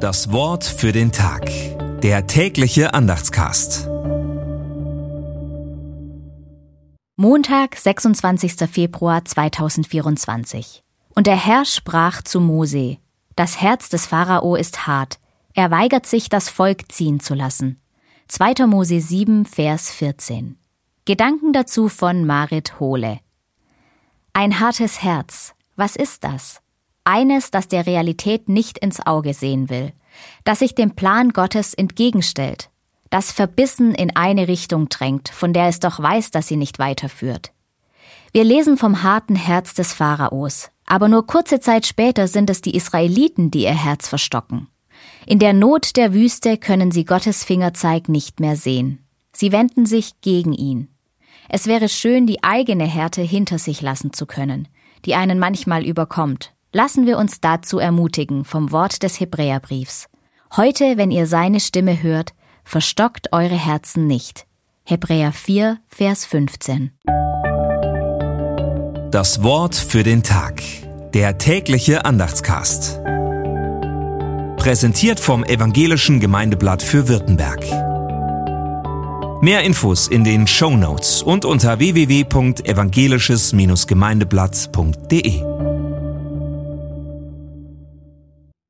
Das Wort für den Tag. Der tägliche Andachtscast. Montag, 26. Februar 2024. Und der Herr sprach zu Mose, Das Herz des Pharao ist hart, er weigert sich, das Volk ziehen zu lassen. 2. Mose 7, Vers 14. Gedanken dazu von Marit Hohle. Ein hartes Herz, was ist das? Eines, das der Realität nicht ins Auge sehen will, das sich dem Plan Gottes entgegenstellt, das verbissen in eine Richtung drängt, von der es doch weiß, dass sie nicht weiterführt. Wir lesen vom harten Herz des Pharaos, aber nur kurze Zeit später sind es die Israeliten, die ihr Herz verstocken. In der Not der Wüste können sie Gottes Fingerzeig nicht mehr sehen. Sie wenden sich gegen ihn. Es wäre schön, die eigene Härte hinter sich lassen zu können, die einen manchmal überkommt, Lassen wir uns dazu ermutigen vom Wort des Hebräerbriefs. Heute, wenn ihr seine Stimme hört, verstockt eure Herzen nicht. Hebräer 4, Vers 15. Das Wort für den Tag. Der tägliche Andachtscast. Präsentiert vom Evangelischen Gemeindeblatt für Württemberg. Mehr Infos in den Show Notes und unter www.evangelisches-gemeindeblatt.de.